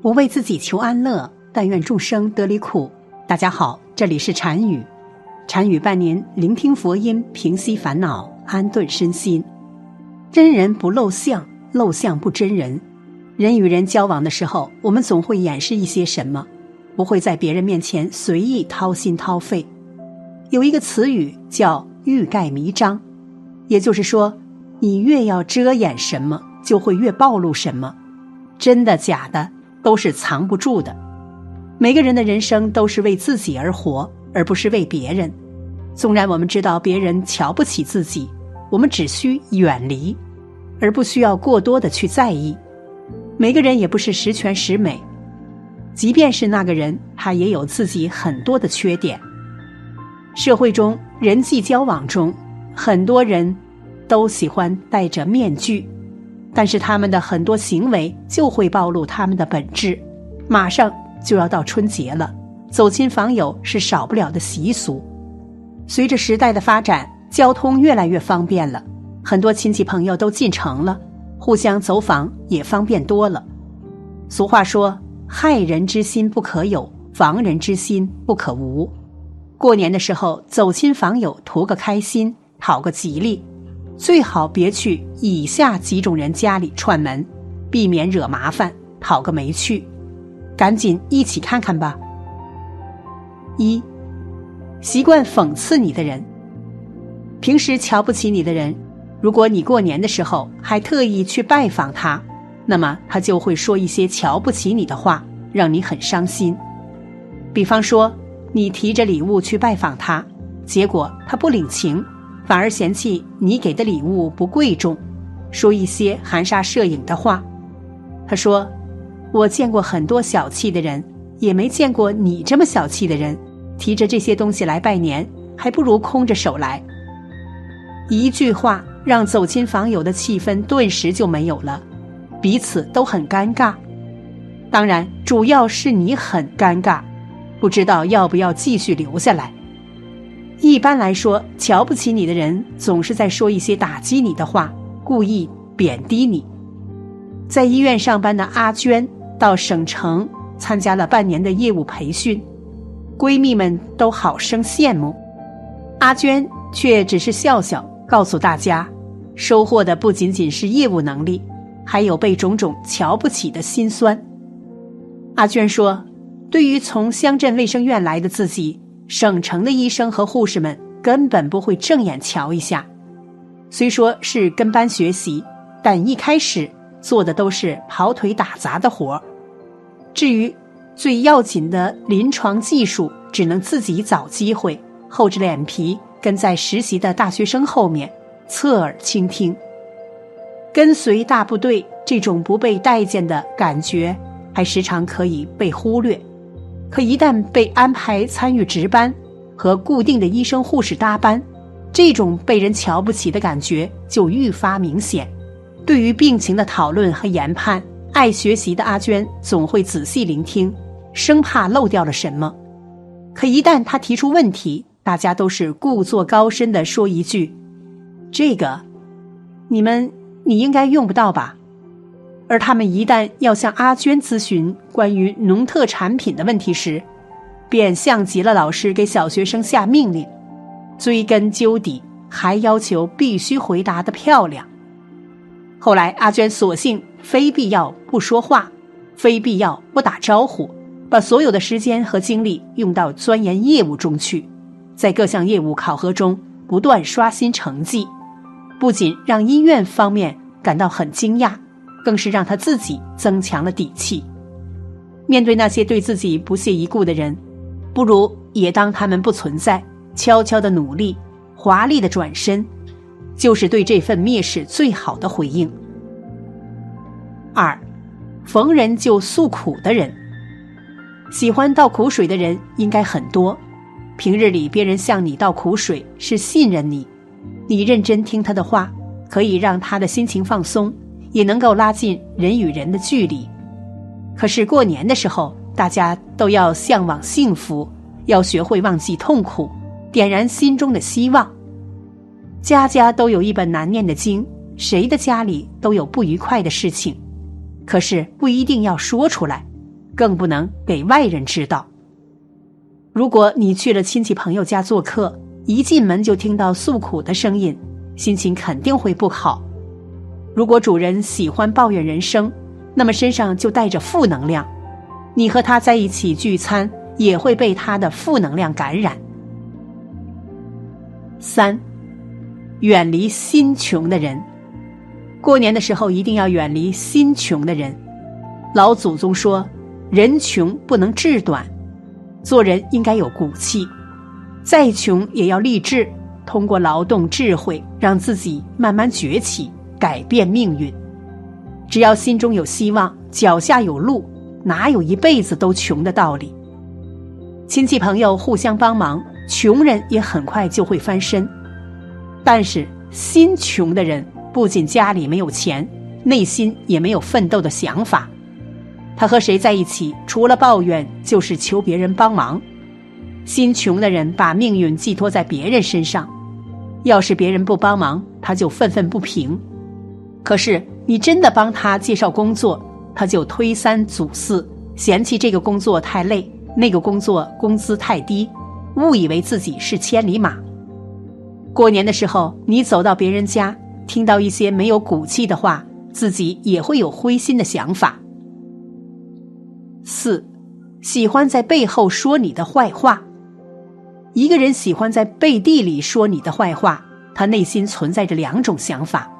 不为自己求安乐，但愿众生得离苦。大家好，这里是禅语，禅语伴您聆听佛音，平息烦恼，安顿身心。真人不露相，露相不真人。人与人交往的时候，我们总会掩饰一些什么，不会在别人面前随意掏心掏肺。有一个词语叫“欲盖弥彰”，也就是说，你越要遮掩什么，就会越暴露什么。真的假的？都是藏不住的。每个人的人生都是为自己而活，而不是为别人。纵然我们知道别人瞧不起自己，我们只需远离，而不需要过多的去在意。每个人也不是十全十美，即便是那个人，他也有自己很多的缺点。社会中人际交往中，很多人都喜欢戴着面具。但是他们的很多行为就会暴露他们的本质。马上就要到春节了，走亲访友是少不了的习俗。随着时代的发展，交通越来越方便了，很多亲戚朋友都进城了，互相走访也方便多了。俗话说：“害人之心不可有，防人之心不可无。”过年的时候走亲访友，图个开心，讨个吉利。最好别去以下几种人家里串门，避免惹麻烦，讨个没趣。赶紧一起看看吧。一，习惯讽刺你的人，平时瞧不起你的人，如果你过年的时候还特意去拜访他，那么他就会说一些瞧不起你的话，让你很伤心。比方说，你提着礼物去拜访他，结果他不领情。反而嫌弃你给的礼物不贵重，说一些含沙射影的话。他说：“我见过很多小气的人，也没见过你这么小气的人。提着这些东西来拜年，还不如空着手来。”一句话让走亲访友的气氛顿时就没有了，彼此都很尴尬。当然，主要是你很尴尬，不知道要不要继续留下来。一般来说，瞧不起你的人总是在说一些打击你的话，故意贬低你。在医院上班的阿娟到省城参加了半年的业务培训，闺蜜们都好生羡慕，阿娟却只是笑笑，告诉大家，收获的不仅仅是业务能力，还有被种种瞧不起的心酸。阿娟说：“对于从乡镇卫生院来的自己。”省城的医生和护士们根本不会正眼瞧一下，虽说是跟班学习，但一开始做的都是跑腿打杂的活儿至于最要紧的临床技术，只能自己找机会，厚着脸皮跟在实习的大学生后面，侧耳倾听。跟随大部队这种不被待见的感觉，还时常可以被忽略。可一旦被安排参与值班，和固定的医生护士搭班，这种被人瞧不起的感觉就愈发明显。对于病情的讨论和研判，爱学习的阿娟总会仔细聆听，生怕漏掉了什么。可一旦他提出问题，大家都是故作高深的说一句：“这个，你们你应该用不到吧。”而他们一旦要向阿娟咨询关于农特产品的问题时，便像极了老师给小学生下命令，追根究底，还要求必须回答的漂亮。后来，阿娟索性非必要不说话，非必要不打招呼，把所有的时间和精力用到钻研业务中去，在各项业务考核中不断刷新成绩，不仅让医院方面感到很惊讶。更是让他自己增强了底气。面对那些对自己不屑一顾的人，不如也当他们不存在，悄悄的努力，华丽的转身，就是对这份蔑视最好的回应。二，逢人就诉苦的人，喜欢倒苦水的人应该很多。平日里别人向你倒苦水，是信任你，你认真听他的话，可以让他的心情放松。也能够拉近人与人的距离，可是过年的时候，大家都要向往幸福，要学会忘记痛苦，点燃心中的希望。家家都有一本难念的经，谁的家里都有不愉快的事情，可是不一定要说出来，更不能给外人知道。如果你去了亲戚朋友家做客，一进门就听到诉苦的声音，心情肯定会不好。如果主人喜欢抱怨人生，那么身上就带着负能量，你和他在一起聚餐也会被他的负能量感染。三，远离心穷的人。过年的时候一定要远离心穷的人。老祖宗说：“人穷不能志短，做人应该有骨气，再穷也要励志，通过劳动智慧让自己慢慢崛起，改变命运。只要心中有希望，脚下有路，哪有一辈子都穷的道理？亲戚朋友互相帮忙，穷人也很快就会翻身。但是心穷的人。”不仅家里没有钱，内心也没有奋斗的想法。他和谁在一起，除了抱怨就是求别人帮忙。心穷的人把命运寄托在别人身上，要是别人不帮忙，他就愤愤不平。可是你真的帮他介绍工作，他就推三阻四，嫌弃这个工作太累，那个工作工资太低，误以为自己是千里马。过年的时候，你走到别人家。听到一些没有骨气的话，自己也会有灰心的想法。四，喜欢在背后说你的坏话。一个人喜欢在背地里说你的坏话，他内心存在着两种想法：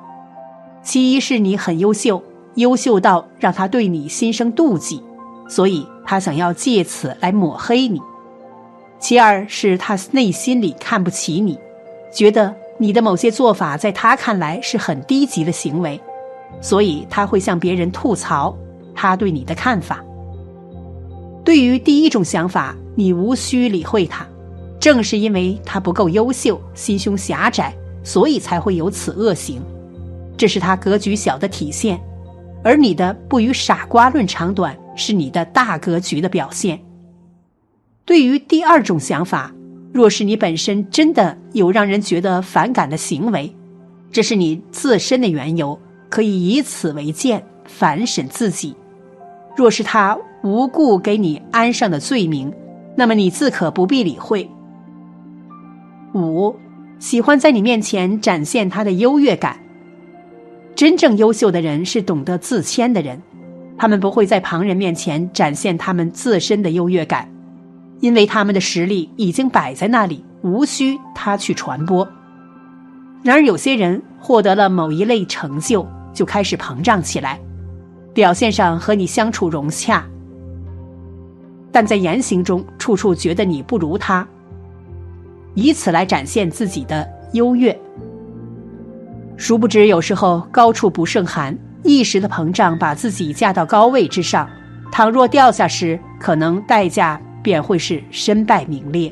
其一是你很优秀，优秀到让他对你心生妒忌，所以他想要借此来抹黑你；其二是他内心里看不起你，觉得。你的某些做法在他看来是很低级的行为，所以他会向别人吐槽他对你的看法。对于第一种想法，你无需理会他，正是因为他不够优秀，心胸狭窄，所以才会有此恶行，这是他格局小的体现。而你的不与傻瓜论长短，是你的大格局的表现。对于第二种想法。若是你本身真的有让人觉得反感的行为，这是你自身的缘由，可以以此为鉴反审自己。若是他无故给你安上的罪名，那么你自可不必理会。五，喜欢在你面前展现他的优越感。真正优秀的人是懂得自谦的人，他们不会在旁人面前展现他们自身的优越感。因为他们的实力已经摆在那里，无需他去传播。然而，有些人获得了某一类成就，就开始膨胀起来，表现上和你相处融洽，但在言行中处处觉得你不如他，以此来展现自己的优越。殊不知，有时候高处不胜寒，一时的膨胀把自己架到高位之上，倘若掉下时，可能代价。便会是身败名裂。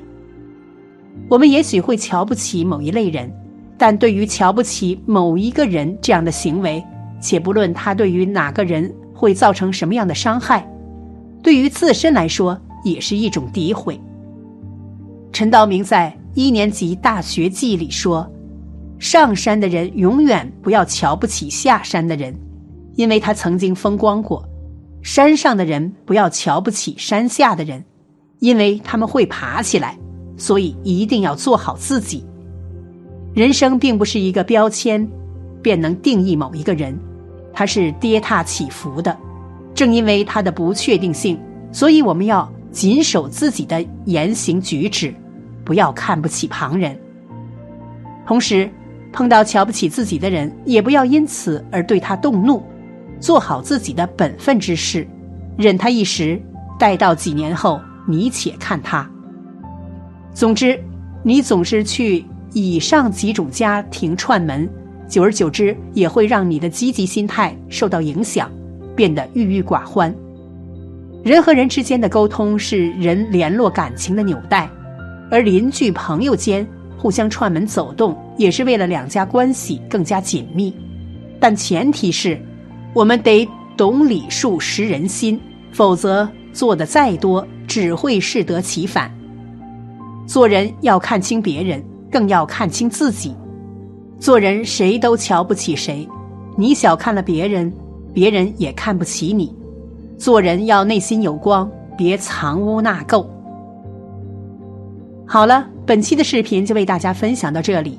我们也许会瞧不起某一类人，但对于瞧不起某一个人这样的行为，且不论他对于哪个人会造成什么样的伤害，对于自身来说也是一种诋毁。陈道明在一年级大学记里说：“上山的人永远不要瞧不起下山的人，因为他曾经风光过；山上的人不要瞧不起山下的人。”因为他们会爬起来，所以一定要做好自己。人生并不是一个标签，便能定义某一个人，它是跌踏起伏的。正因为它的不确定性，所以我们要谨守自己的言行举止，不要看不起旁人。同时，碰到瞧不起自己的人，也不要因此而对他动怒，做好自己的本分之事，忍他一时，待到几年后。你且看他。总之，你总是去以上几种家庭串门，久而久之也会让你的积极心态受到影响，变得郁郁寡欢。人和人之间的沟通是人联络感情的纽带，而邻居朋友间互相串门走动，也是为了两家关系更加紧密。但前提是，我们得懂礼数识人心，否则做的再多。只会适得其反。做人要看清别人，更要看清自己。做人谁都瞧不起谁，你小看了别人，别人也看不起你。做人要内心有光，别藏污纳垢。好了，本期的视频就为大家分享到这里，